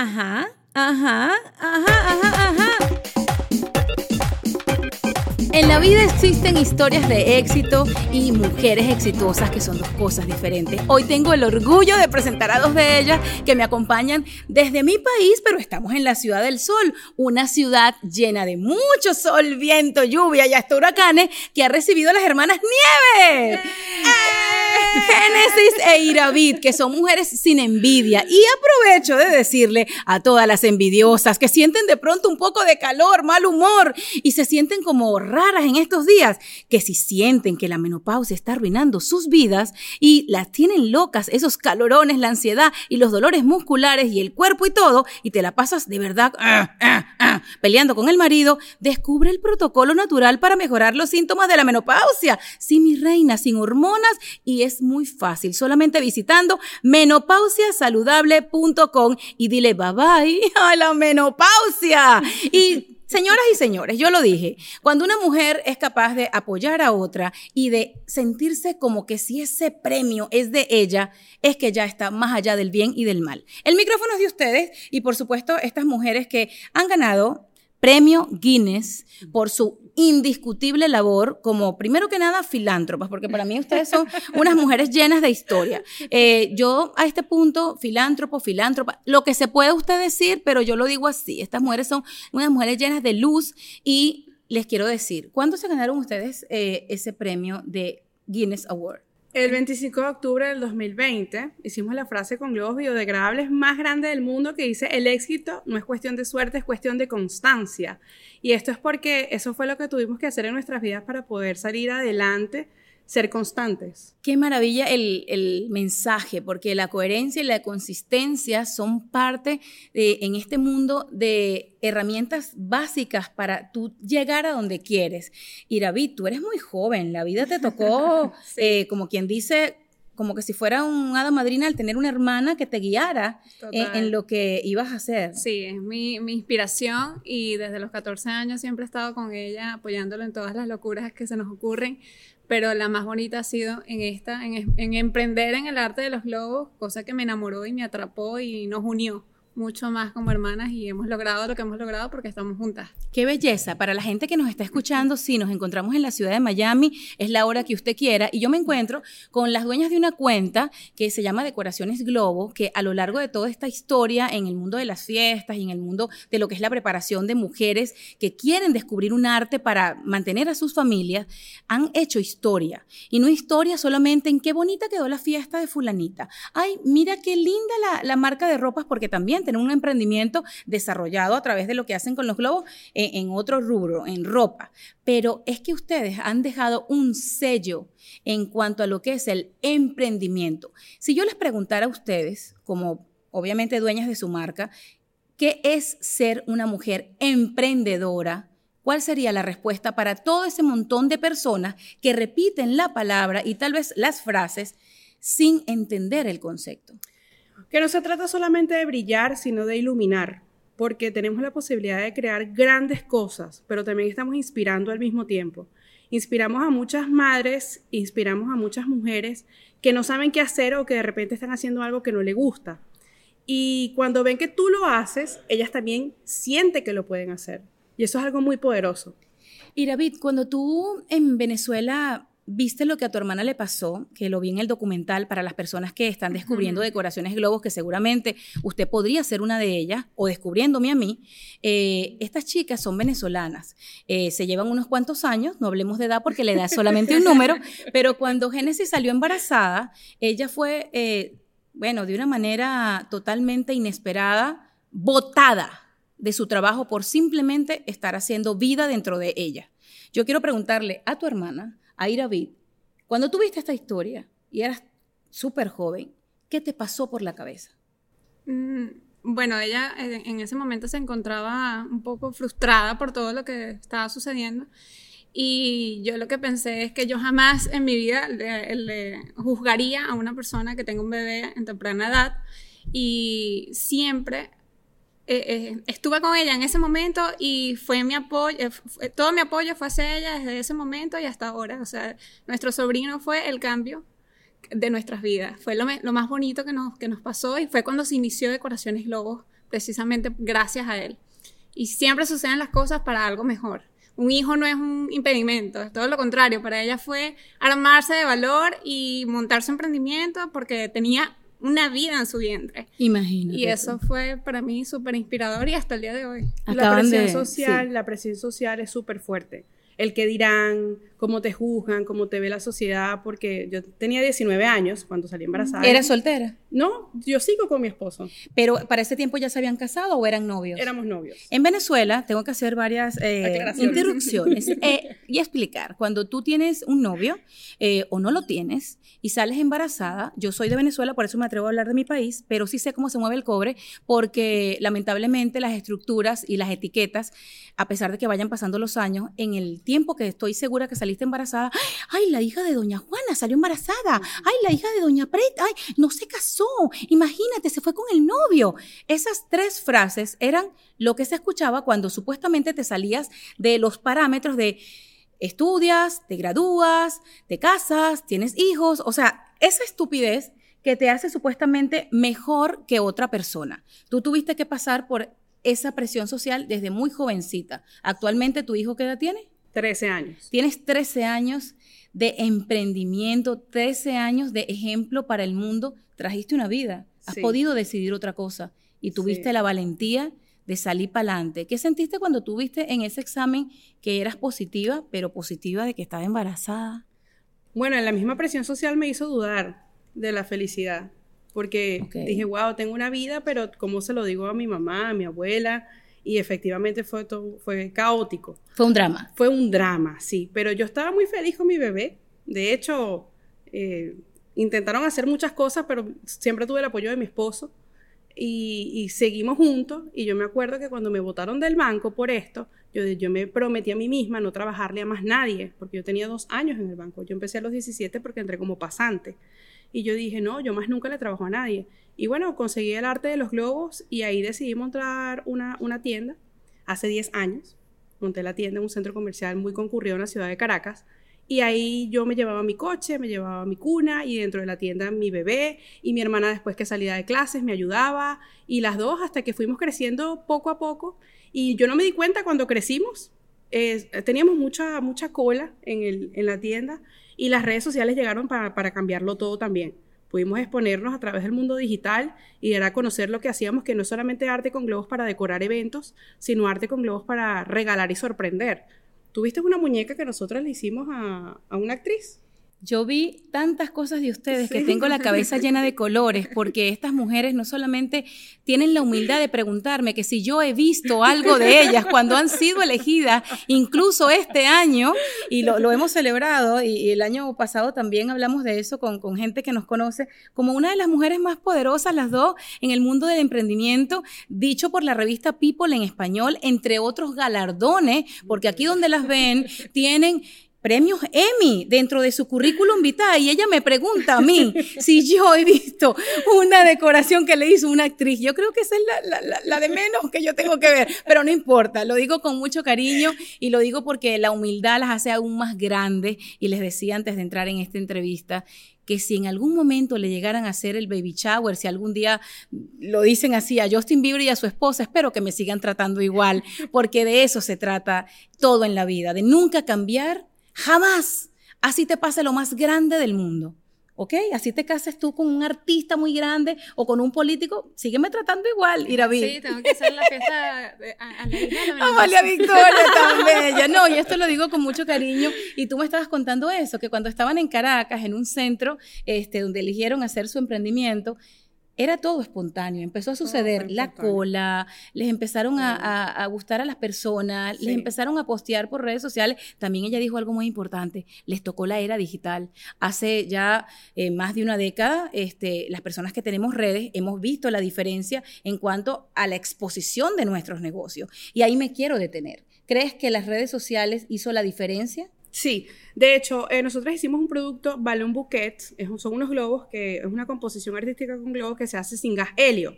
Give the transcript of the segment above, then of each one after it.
Ajá, ajá, ajá, ajá, ajá. En la vida existen historias de éxito y mujeres exitosas que son dos cosas diferentes. Hoy tengo el orgullo de presentar a dos de ellas que me acompañan desde mi país, pero estamos en la Ciudad del Sol, una ciudad llena de mucho sol, viento, lluvia y hasta huracanes que ha recibido a las hermanas Nieves. Génesis e Iravid, que son mujeres sin envidia. Y aprovecho de decirle a todas las envidiosas que sienten de pronto un poco de calor, mal humor y se sienten como raras en estos días, que si sienten que la menopausia está arruinando sus vidas y las tienen locas, esos calorones, la ansiedad y los dolores musculares y el cuerpo y todo, y te la pasas de verdad ah, ah, ah, peleando con el marido, descubre el protocolo natural para mejorar los síntomas de la menopausia. Sí, mi reina, sin hormonas y es muy fácil, solamente visitando menopausiasaludable.com y dile bye bye a la menopausia. Y Señoras y señores, yo lo dije, cuando una mujer es capaz de apoyar a otra y de sentirse como que si ese premio es de ella, es que ya está más allá del bien y del mal. El micrófono es de ustedes y por supuesto estas mujeres que han ganado premio Guinness por su indiscutible labor como, primero que nada, filántropas, porque para mí ustedes son unas mujeres llenas de historia. Eh, yo a este punto, filántropo, filántropa, lo que se puede usted decir, pero yo lo digo así, estas mujeres son unas mujeres llenas de luz y les quiero decir, ¿cuándo se ganaron ustedes eh, ese premio de Guinness Award? El 25 de octubre del 2020 hicimos la frase con globos biodegradables más grande del mundo que dice el éxito no es cuestión de suerte, es cuestión de constancia. Y esto es porque eso fue lo que tuvimos que hacer en nuestras vidas para poder salir adelante ser constantes. Qué maravilla el, mensaje, porque la coherencia y la consistencia son parte de, en este mundo de herramientas básicas para tú llegar a donde quieres. Y David, tú eres muy joven, la vida te tocó, eh, como quien dice, como que si fuera un hada madrina al tener una hermana que te guiara en, lo que ibas a hacer. Sí, es mi, mi, inspiración y desde los 14 años siempre he estado con ella apoyándolo en todas las locuras que se nos ocurren pero la más bonita ha sido en esta, en, en, emprender en el arte de los globos, cosa que me enamoró y me atrapó y nos unió mucho más como hermanas y hemos logrado lo que hemos logrado porque estamos juntas. Qué belleza. Para la gente que nos está escuchando, sí, nos encontramos en la ciudad de Miami, es la hora que usted quiera, y yo me encuentro con las dueñas de una cuenta que se llama Decoraciones Globo, que a lo largo de toda esta historia en el mundo de las fiestas y en el mundo de lo que es la preparación de mujeres que quieren descubrir un arte para mantener a sus familias, han hecho historia. Y no historia solamente en qué bonita quedó la fiesta de fulanita. Ay, mira qué linda la, la marca de ropas porque también tener un emprendimiento desarrollado a través de lo que hacen con los globos en, en otro rubro, en ropa. Pero es que ustedes han dejado un sello en cuanto a lo que es el emprendimiento. Si yo les preguntara a ustedes, como obviamente dueñas de su marca, ¿qué es ser una mujer emprendedora? ¿Cuál sería la respuesta para todo ese montón de personas que repiten la palabra y tal vez las frases sin entender el concepto? Que no se trata solamente de brillar, sino de iluminar, porque tenemos la posibilidad de crear grandes cosas, pero también estamos inspirando al mismo tiempo. Inspiramos a muchas madres, inspiramos a muchas mujeres que no saben qué hacer o que de repente están haciendo algo que no les gusta. Y cuando ven que tú lo haces, ellas también sienten que lo pueden hacer. Y eso es algo muy poderoso. Y David, cuando tú en Venezuela viste lo que a tu hermana le pasó, que lo vi en el documental para las personas que están descubriendo decoraciones globos, que seguramente usted podría ser una de ellas, o descubriéndome a mí. Eh, estas chicas son venezolanas, eh, se llevan unos cuantos años, no hablemos de edad porque la edad es solamente un número, pero cuando Génesis salió embarazada, ella fue, eh, bueno, de una manera totalmente inesperada, botada de su trabajo por simplemente estar haciendo vida dentro de ella. Yo quiero preguntarle a tu hermana, a Iravid, cuando tuviste esta historia y eras súper joven, ¿qué te pasó por la cabeza? Mm, bueno, ella en ese momento se encontraba un poco frustrada por todo lo que estaba sucediendo. Y yo lo que pensé es que yo jamás en mi vida le, juzgaría a una persona que tenga un bebé en temprana edad y siempre eh, eh, estuve con ella en ese momento y fue mi apoyo, eh, todo mi apoyo fue hacia ella desde ese momento y hasta ahora. O sea, nuestro sobrino fue el cambio de nuestras vidas. Fue lo, más bonito que nos, pasó y fue cuando se inició Decoraciones Globos precisamente gracias a él. Y siempre suceden las cosas para algo mejor. Un hijo no es un impedimento, todo lo contrario. Para ella fue armarse de valor y montar su emprendimiento porque tenía una vida en su vientre. Imagínate. Y eso fue para mí súper inspirador y hasta el día de hoy. la presión social, la presión social es súper fuerte el que dirán, cómo te juzgan, cómo te ve la sociedad, porque yo tenía 19 años cuando salí embarazada. ¿Eras soltera? No, yo sigo con mi esposo. ¿Pero para ese tiempo ya se habían casado o eran novios? Éramos novios. En Venezuela, tengo que hacer varias eh, interrupciones eh, y explicar. Cuando tú tienes un novio eh, o no lo tienes y sales embarazada, yo soy de Venezuela, por eso me atrevo a hablar de mi país, pero sí sé cómo se mueve el cobre, porque lamentablemente las estructuras y las etiquetas, a pesar de que vayan pasando los años, en el tiempo que estoy segura que saliste embarazada, ay, la hija de doña Juana salió embarazada, ay, la hija de doña Pret, ay, no se casó, imagínate, se fue con el novio. Esas tres frases eran lo que se escuchaba cuando supuestamente te salías de los parámetros de estudias, te gradúas, te casas, tienes hijos, o sea, esa estupidez que te hace supuestamente mejor que otra persona. Tú tuviste que pasar por esa presión social desde muy jovencita. Actualmente, ¿tu hijo qué edad tiene? 13 años. Tienes 13 años de emprendimiento, 13 años de ejemplo para el mundo. Trajiste una vida, has podido decidir otra cosa y tuviste la valentía de salir para adelante. ¿Qué sentiste cuando tuviste en ese examen que eras positiva, pero positiva de que estaba embarazada? Bueno, la misma presión social me hizo dudar de la felicidad, porque dije, wow, tengo una vida, pero ¿cómo se lo digo a mi mamá, a mi abuela? Y efectivamente fue, todo, fue caótico. Fue un drama. Fue un drama, sí, pero yo estaba muy feliz con mi bebé. De hecho, eh, intentaron hacer muchas cosas, pero siempre tuve el apoyo de mi esposo y, seguimos juntos. Y yo me acuerdo que cuando me votaron del banco por esto, yo, yo me prometí a mí misma no trabajarle a más nadie, porque yo tenía dos años en el banco. Yo empecé a los 17 porque entré como pasante. Y yo dije, no, yo más nunca le trabajo a nadie. Y bueno, conseguí el arte de los globos y ahí decidí montar una, una tienda hace 10 años. Monté la tienda en un centro comercial muy concurrido en la ciudad de Caracas. Y ahí yo me llevaba mi coche, me llevaba mi cuna y dentro de la tienda mi bebé y mi hermana después que salía de clases me ayudaba y las dos hasta que fuimos creciendo poco a poco. Y yo no me di cuenta cuando crecimos. teníamos mucha, mucha cola en, el, en la tienda y las redes sociales llegaron para, para cambiarlo todo también. Pudimos exponernos a través del mundo digital y dar a conocer lo que hacíamos, que no solamente arte con globos para decorar eventos, sino arte con globos para regalar y sorprender. ¿Tuviste una muñeca que nosotros le hicimos a, a una actriz? Yo vi tantas cosas de ustedes que tengo la cabeza llena de colores, porque estas mujeres no solamente tienen la humildad de preguntarme que si yo he visto algo de ellas cuando han sido elegidas, incluso este año, y lo, hemos celebrado, y, el año pasado también hablamos de eso con, con gente que nos conoce, como una de las mujeres más poderosas, las dos, en el mundo del emprendimiento, dicho por la revista People en español, entre otros galardones, porque aquí donde las ven, tienen premios Emmy dentro de su currículum vitae. Y ella me pregunta a mí si yo he visto una decoración que le hizo una actriz. Yo creo que esa es la, de menos que yo tengo que ver, pero no importa, lo digo con mucho cariño y lo digo porque la humildad las hace aún más grandes. Y les decía antes de entrar en esta entrevista que si en algún momento le llegaran a hacer el baby shower, si algún día lo dicen así a Justin Bieber y a su esposa, espero que me sigan tratando igual, porque de eso se trata todo en la vida, de nunca cambiar Jamás. Así te pase lo más grande del mundo. ¿Ok? Así te cases tú con un artista muy grande o con un político, sígueme tratando igual, Iraví. Sí, tengo que hacer la fiesta a, la hija de Amalia Victoria tan bella. No, y esto lo digo con mucho cariño. Y tú me estabas contando eso, que cuando estaban en Caracas, en un centro este, donde eligieron hacer su emprendimiento, era todo espontáneo, empezó a suceder la cola, les empezaron a, gustar a las personas, les empezaron a postear por redes sociales. También ella dijo algo muy importante, les tocó la era digital. Hace ya eh, más de una década, este, las personas que tenemos redes hemos visto la diferencia en cuanto a la exposición de nuestros negocios. Y ahí me quiero detener. ¿Crees que las redes sociales hizo la diferencia? Sí, de hecho, eh, nosotros hicimos un producto, Balloon Bouquet, son unos globos que es una composición artística con globos que se hace sin gas helio.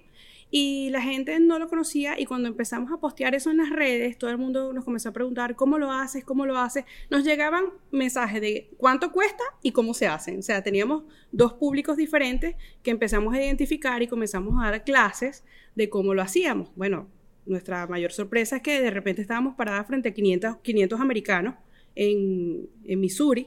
Y la gente no lo conocía y cuando empezamos a postear eso en las redes, todo el mundo nos comenzó a preguntar, ¿cómo lo haces? ¿Cómo lo haces? Nos llegaban mensajes de cuánto cuesta y cómo se hacen. O sea, teníamos dos públicos diferentes que empezamos a identificar y comenzamos a dar clases de cómo lo hacíamos. Bueno, nuestra mayor sorpresa es que de repente estábamos paradas frente a 500, 500 americanos en, en Missouri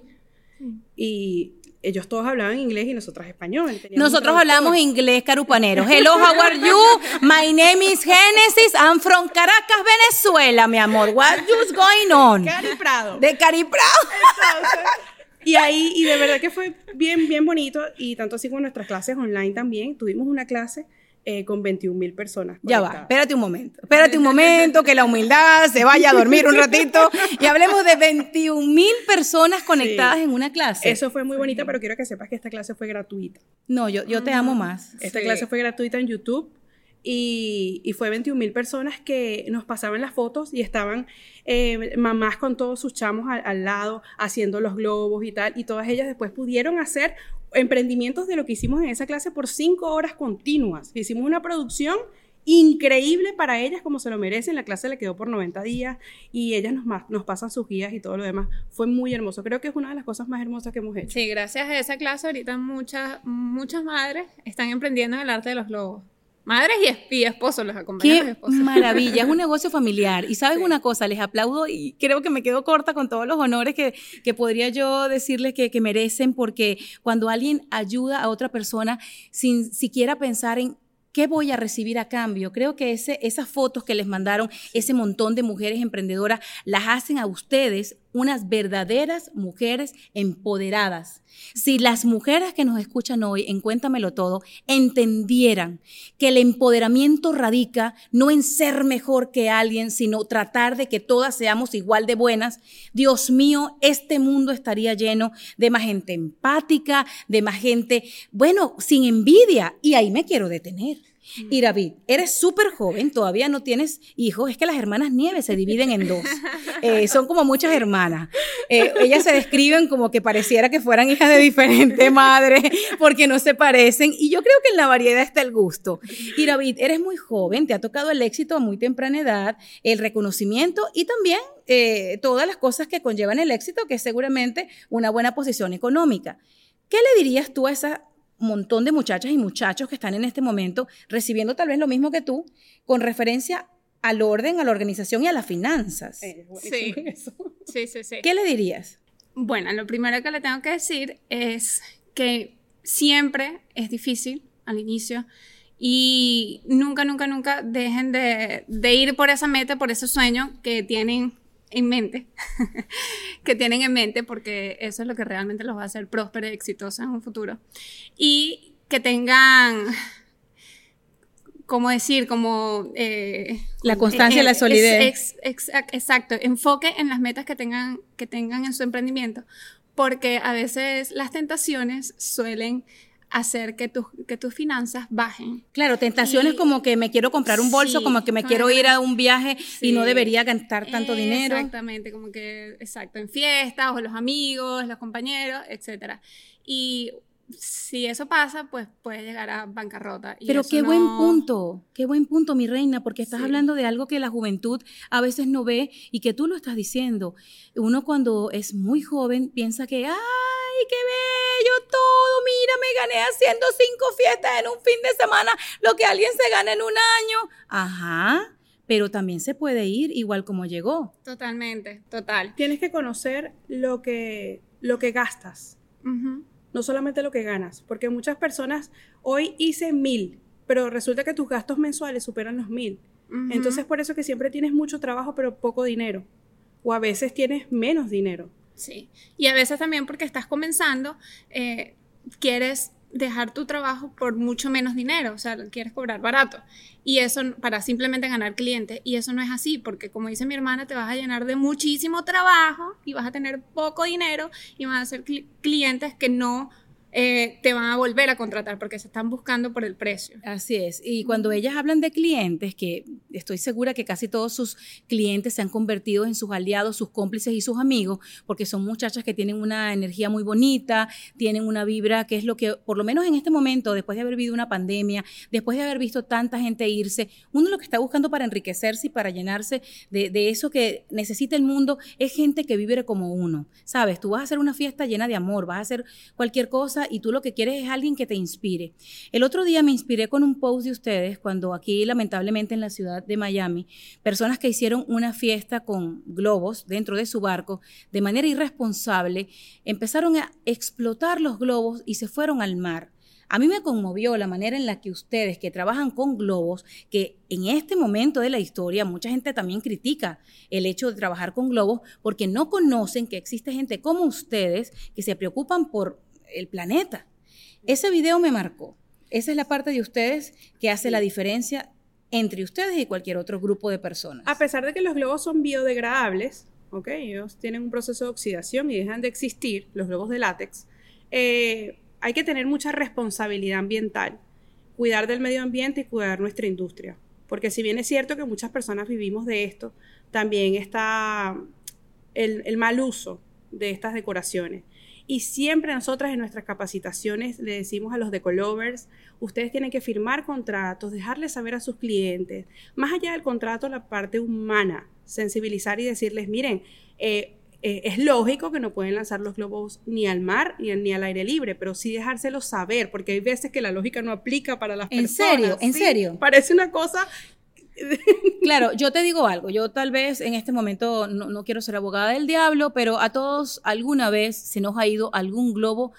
y ellos todos hablaban inglés y nosotras español. Nosotros hablamos inglés carupanero. Hello, how are you? My name is Genesis. I'm from Caracas, Venezuela, mi amor. What is going on? Cari Prado. De Cari Prado. y ahí, y de verdad que fue bien, bien bonito. Y tanto así como nuestras clases online también. Tuvimos una clase eh, con 21 mil personas. Ya va, espérate un momento, espérate un momento, que la humildad se vaya a dormir un ratito y hablemos de 21 mil personas conectadas en una clase. Eso fue muy bonito, pero quiero que sepas que esta clase fue gratuita. No, yo, yo te amo más. Esta clase fue gratuita en YouTube y, y fue 21 mil personas que nos pasaban las fotos y estaban eh, mamás con todos sus chamos al, al, lado haciendo los globos y tal, y todas ellas después pudieron hacer emprendimientos de lo que hicimos en esa clase por cinco horas continuas. Hicimos una producción increíble para ellas como se lo merecen. La clase le quedó por 90 días y ellas nos, nos pasan sus guías y todo lo demás. Fue muy hermoso. Creo que es una de las cosas más hermosas que hemos hecho. Sí, gracias a esa clase ahorita muchas, muchas madres están emprendiendo en el arte de los globos. Madres y, esposos los acompañan. Qué maravilla, es un negocio familiar. Y sabes una cosa, les aplaudo y creo que me quedo corta con todos los honores que, que podría yo decirles que, que, merecen, porque cuando alguien ayuda a otra persona sin siquiera pensar en ¿Qué voy a recibir a cambio? Creo que ese, esas fotos que les mandaron, ese montón de mujeres emprendedoras, las hacen a ustedes unas verdaderas mujeres empoderadas. Si las mujeres que nos escuchan hoy en Cuéntamelo Todo entendieran que el empoderamiento radica no en ser mejor que alguien, sino tratar de que todas seamos igual de buenas, Dios mío, este mundo estaría lleno de más gente empática, de más gente, bueno, sin envidia. Y ahí me quiero detener. Y David, eres súper joven, todavía no tienes hijos, es que las hermanas Nieves se dividen en dos, eh, son como muchas hermanas. Eh, ellas se describen como que pareciera que fueran hijas de diferente madre, porque no se parecen, y yo creo que en la variedad está el gusto. Y David, eres muy joven, te ha tocado el éxito a muy temprana edad, el reconocimiento y también eh, todas las cosas que conllevan el éxito, que es seguramente una buena posición económica. ¿Qué le dirías tú a esa montón de muchachas y muchachos que están en este momento recibiendo tal vez lo mismo que tú, con referencia al orden, a la organización y a las finanzas. sí. sí, sí, sí. ¿Qué le dirías? Bueno, lo primero que le tengo que decir es que siempre es difícil al inicio y nunca, nunca, nunca dejen de, de ir por esa meta, por ese sueño que tienen en mente, que tienen en mente, porque eso es lo que realmente los va a hacer prósperos y exitosos en un futuro. Y que tengan, como decir, como... Eh, la constancia y la solidez. exacto, enfoque en las metas que tengan, que tengan en su emprendimiento, porque a veces las tentaciones suelen hacer que, tus que tus finanzas bajen. Claro, tentaciones como que me quiero comprar un bolso, como que me quiero ir a un viaje y no debería gastar tanto dinero. Exactamente, como que, exacto, en fiestas o los amigos, los compañeros, etc. Y si eso pasa, pues puede llegar a bancarrota. Pero qué buen punto, qué buen punto, mi reina, porque estás hablando de algo que la juventud a veces no ve y que tú lo estás diciendo. Uno cuando es muy joven piensa que, ¡ay, qué bello todo! Mira, me gané haciendo cinco fiestas en un fin de semana, lo que alguien se gana en un año. Ajá. Pero también se puede ir igual como llegó. Totalmente, total. Tienes que conocer lo que, lo que gastas no solamente lo que ganas, porque muchas personas hoy hice mil, pero resulta que tus gastos mensuales superan los mil. Entonces por eso que siempre tienes mucho trabajo pero poco dinero, o a veces tienes menos dinero. Sí, y a veces también porque estás comenzando, eh, quieres dejar tu trabajo por mucho menos dinero, o sea, quieres cobrar barato. Y eso para simplemente ganar clientes. Y eso no es así, porque como dice mi hermana, te vas a llenar de muchísimo trabajo y vas a tener poco dinero y vas a ser clientes que no eh, te van a volver a contratar porque se están buscando por el precio. Así es. Y cuando ellas hablan de clientes, que estoy segura que casi todos sus clientes se han convertido en sus aliados, sus cómplices y sus amigos, porque son muchachas que tienen una energía muy bonita, tienen una vibra que es lo que, por lo menos en este momento, después de haber vivido una pandemia, después de haber visto tanta gente irse, uno lo que está buscando para enriquecerse y para llenarse de, de eso que necesita el mundo es gente que vibre como uno. Sabes, tú vas a hacer una fiesta llena de amor, vas a hacer cualquier cosa y tú lo que quieres es alguien que te inspire. El otro día me inspiré con un post de ustedes cuando aquí, lamentablemente en la ciudad de Miami, personas que hicieron una fiesta con globos dentro de su barco de manera irresponsable empezaron a explotar los globos y se fueron al mar. A mí me conmovió la manera en la que ustedes que trabajan con globos, que en este momento de la historia mucha gente también critica el hecho de trabajar con globos porque no conocen que existe gente como ustedes que se preocupan por el planeta. Ese video me marcó. Esa es la parte de ustedes que hace la diferencia entre ustedes y cualquier otro grupo de personas. A pesar de que los globos son biodegradables, ¿ok? Ellos tienen un proceso de oxidación y dejan de existir, los globos de látex, eh, hay que tener mucha responsabilidad ambiental, cuidar del medio ambiente y cuidar nuestra industria. Porque si bien es cierto que muchas personas vivimos de esto, también está el mal uso de estas decoraciones. Y siempre nosotras en nuestras capacitaciones le decimos a los decolovers, ustedes tienen que firmar contratos, dejarles saber a sus clientes, más allá del contrato, la parte humana, sensibilizar y decirles, miren, eh, eh, es lógico que no pueden lanzar los globos ni al mar ni, ni, al aire libre, pero sí dejárselos saber, porque hay veces que la lógica no aplica para las ¿En personas. ¿En serio? ¿En serio? Parece una cosa claro, yo te digo algo, yo tal vez en este momento no, quiero ser abogada del diablo, pero a todos alguna vez se nos ha ido algún globo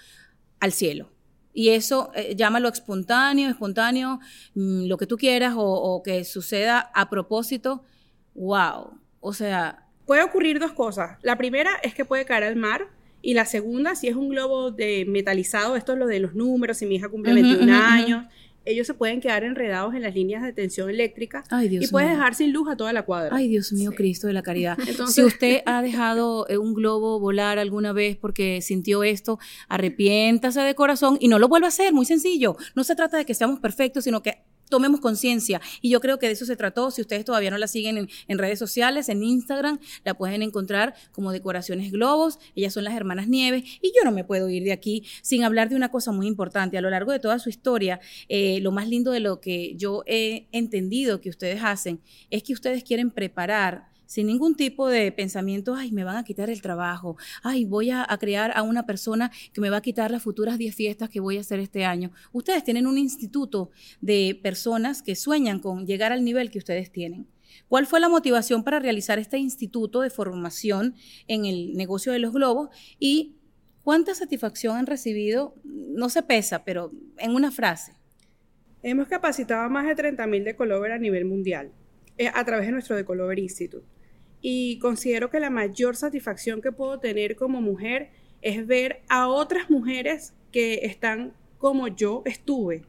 al cielo. Y eso, eh, llámalo espontáneo, espontáneo, mm, lo que tú quieras, o, que suceda a propósito. ¡Wow! O sea... Puede ocurrir dos cosas. La primera es que puede caer al mar, y la segunda, si es un globo de metalizado, esto es lo de los números, si mi hija cumple 21 años, ellos se pueden quedar enredados en las líneas de tensión eléctrica y puedes dejar sin luz a toda la cuadra. Ay, Dios mío, Cristo de la caridad. si usted ha dejado eh, un globo volar alguna vez porque sintió esto, arrepiéntase de corazón y no lo vuelva a hacer, muy sencillo. No se trata de que seamos perfectos, sino que tomemos conciencia. Y yo creo que de eso se trató. Si ustedes todavía no la siguen en, redes sociales, en Instagram, la pueden encontrar como Decoraciones Globos. Ellas son las hermanas Nieves. Y yo no me puedo ir de aquí sin hablar de una cosa muy importante. A lo largo de toda su historia, eh, lo más lindo de lo que yo he entendido que ustedes hacen es que ustedes quieren preparar sin ningún tipo de pensamiento, ay, me van a quitar el trabajo, ay, voy a, crear a una persona que me va a quitar las futuras 10 fiestas que voy a hacer este año. Ustedes tienen un instituto de personas que sueñan con llegar al nivel que ustedes tienen. ¿Cuál fue la motivación para realizar este instituto de formación en el negocio de los globos y cuánta satisfacción han recibido? No se pesa, pero en una frase. Hemos capacitado a más de 30.000 de Colover a nivel mundial eh, a través de nuestro Decolover Institute y considero que la mayor satisfacción que puedo tener como mujer es ver a otras mujeres que están como yo estuve.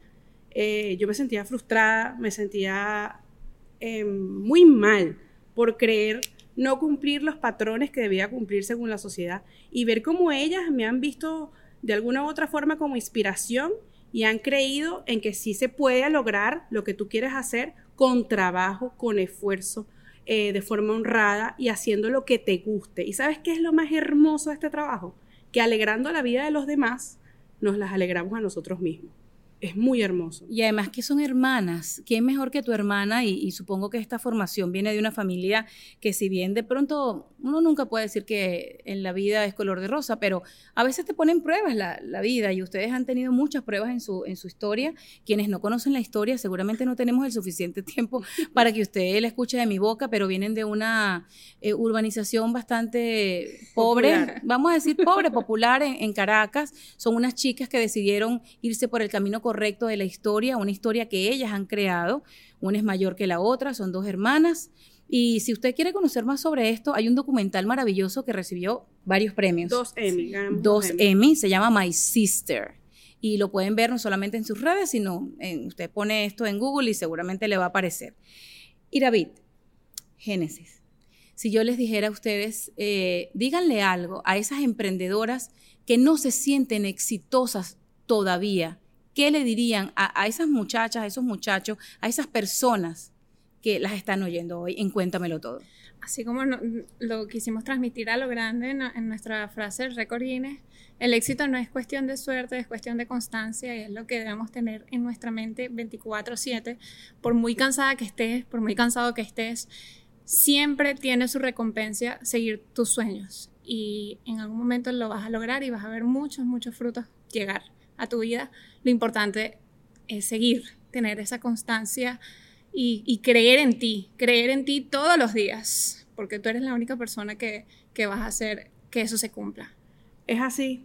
Eh, yo me sentía frustrada, me sentía eh, muy mal por creer no cumplir los patrones que debía cumplir según la sociedad y ver cómo ellas me han visto de alguna u otra forma como inspiración y han creído en que sí se puede lograr lo que tú quieres hacer con trabajo, con esfuerzo, eh, de forma honrada y haciendo lo que te guste. ¿Y sabes qué es lo más hermoso de este trabajo? Que alegrando la vida de los demás, nos las alegramos a nosotros mismos es muy hermoso. Y además que son hermanas, ¿quién mejor que tu hermana? Y, supongo que esta formación viene de una familia que si bien de pronto uno nunca puede decir que en la vida es color de rosa, pero a veces te ponen pruebas la, la, vida y ustedes han tenido muchas pruebas en su, en su historia. Quienes no conocen la historia seguramente no tenemos el suficiente tiempo para que usted la escuche de mi boca, pero vienen de una eh, urbanización bastante pobre, vamos a decir pobre, popular en, en Caracas. Son unas chicas que decidieron irse por el camino correcto de la historia, una historia que ellas han creado. Una es mayor que la otra, son dos hermanas. Y si usted quiere conocer más sobre esto, hay un documental maravilloso que recibió varios premios. Dos Emmy. Dos Emmy. Se llama My Sister. Y lo pueden ver no solamente en sus redes, sino en, usted pone esto en Google y seguramente le va a aparecer. David, Génesis. Si yo les dijera a ustedes, eh, díganle algo a esas emprendedoras que no se sienten exitosas todavía, ¿qué le dirían a, esas muchachas, a esos muchachos, a esas personas que las están oyendo hoy en Cuéntamelo Todo? Así como lo quisimos transmitir a lo grande en, en nuestra frase Record Guinness, el éxito no es cuestión de suerte, es cuestión de constancia y es lo que debemos tener en nuestra mente 24/7. Por muy cansada que estés, por muy cansado que estés, siempre tiene su recompensa seguir tus sueños y en algún momento lo vas a lograr y vas a ver muchos, muchos frutos llegar a tu vida. Lo importante es seguir, tener esa constancia y, y creer en ti, creer en ti todos los días, porque tú eres la única persona que, que vas a hacer que eso se cumpla. Es así.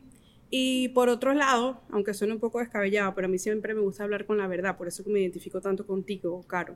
Y por otro lado, aunque suene un poco descabellado, pero a mí siempre me gusta hablar con la verdad, por eso que me identifico tanto contigo, Caro.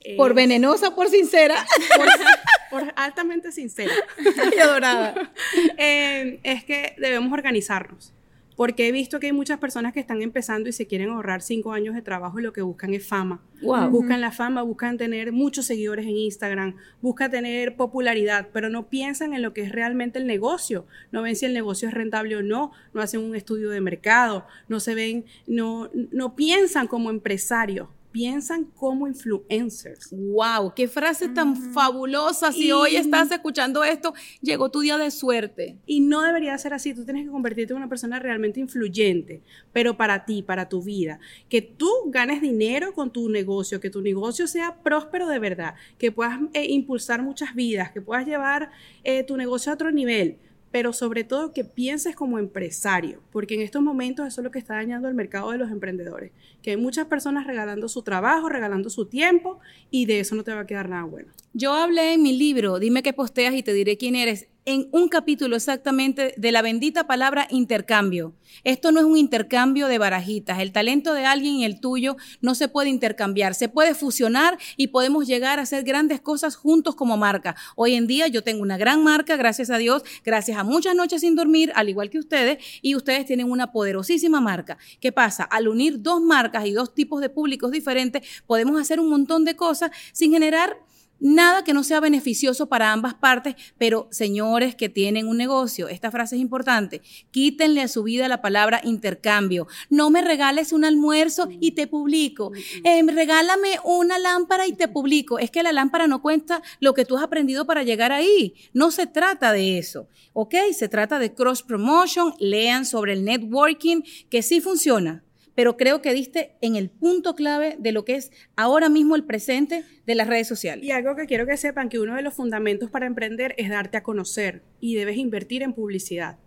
Eh, Por venenosa, por sincera por, por altamente sincera. y adorada. Eh, es que debemos organizarnos. Porque he visto que hay muchas personas que están empezando y se quieren ahorrar cinco años de trabajo y lo que buscan es fama. Wow. Buscan la fama, buscan tener muchos seguidores en Instagram, buscan tener popularidad, pero no piensan en lo que es realmente el negocio. No ven si el negocio es rentable o no, no hacen un estudio de mercado, no se ven, no, no piensan como empresarios, piensan como influencers. Wow, qué frase tan fabulosa. Si Y- hoy estás escuchando esto, llegó tu día de suerte. Y no debería ser así. Tú tienes que convertirte en una persona realmente influyente, pero para ti, para tu vida. Que tú ganes dinero con tu negocio, que tu negocio sea próspero de verdad, que puedas eh, impulsar muchas vidas, que puedas llevar eh, tu negocio a otro nivel, pero sobre todo que pienses como empresario, porque en estos momentos eso es lo que está dañando el mercado de los emprendedores, que hay muchas personas regalando su trabajo, regalando su tiempo, y de eso no te va a quedar nada bueno. Yo hablé en mi libro, Dime qué posteas y te diré quién eres, en un capítulo exactamente de la bendita palabra intercambio. Esto no es un intercambio de barajitas. El talento de alguien y el tuyo no se puede intercambiar. Se puede fusionar y podemos llegar a hacer grandes cosas juntos como marca. Hoy en día yo tengo una gran marca, gracias a Dios, gracias a muchas noches sin dormir, al igual que ustedes, y ustedes tienen una poderosísima marca. ¿Qué pasa? Al unir dos marcas y dos tipos de públicos diferentes, podemos hacer un montón de cosas sin generar Nada que no sea beneficioso para ambas partes, pero señores que tienen un negocio, esta frase es importante, quítenle a su vida la palabra intercambio. No me regales un almuerzo y te publico. Eh, regálame una lámpara y te publico. Es que la lámpara no cuenta lo que tú has aprendido para llegar ahí. No se trata de eso, ¿ok? Se trata de cross promotion. Lean sobre el networking, que sí funciona pero creo que diste en el punto clave de lo que es ahora mismo el presente de las redes sociales. Y algo que quiero que sepan, que uno de los fundamentos para emprender es darte a conocer y debes invertir en publicidad.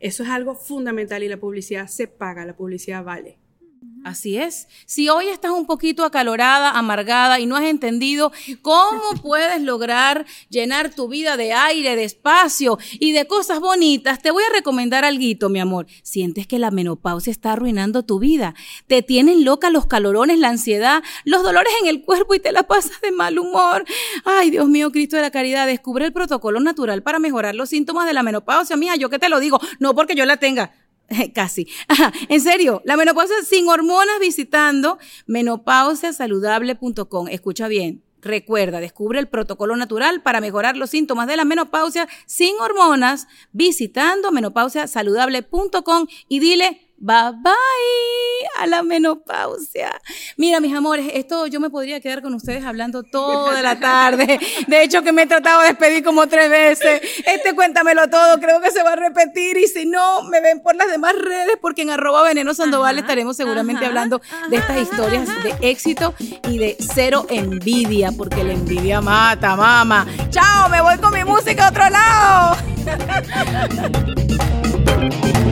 Eso es algo fundamental y la publicidad se paga, la publicidad vale. Así es. Si hoy estás un poquito acalorada, amargada y no has entendido cómo puedes lograr llenar tu vida de aire, de espacio y de cosas bonitas, te voy a recomendar algo, mi amor. Sientes que la menopausia está arruinando tu vida. Te tienen loca los calorones, la ansiedad, los dolores en el cuerpo y te la pasas de mal humor. Ay, Dios mío, Cristo de la caridad, descubre el protocolo natural para mejorar los síntomas de la menopausia. Mija, yo que te lo digo, no porque yo la tenga. Casi. En serio, la menopausia sin hormonas visitando menopausiasaludable.com. Escucha bien. Recuerda, descubre el protocolo natural para mejorar los síntomas de la menopausia sin hormonas visitando menopausiasaludable.com y dile bye bye a la menopausia. Mira, mis amores, esto yo me podría quedar con ustedes hablando toda la tarde. De hecho, que me he tratado de despedir como tres veces. Este cuéntamelo todo, creo que se va a repetir. Y si no, me ven por las demás redes, porque en arroba veneno sandoval estaremos seguramente ajá, hablando de estas historias de éxito y de cero envidia, porque la envidia mata, mama. Chao, me voy con mi música a otro lado.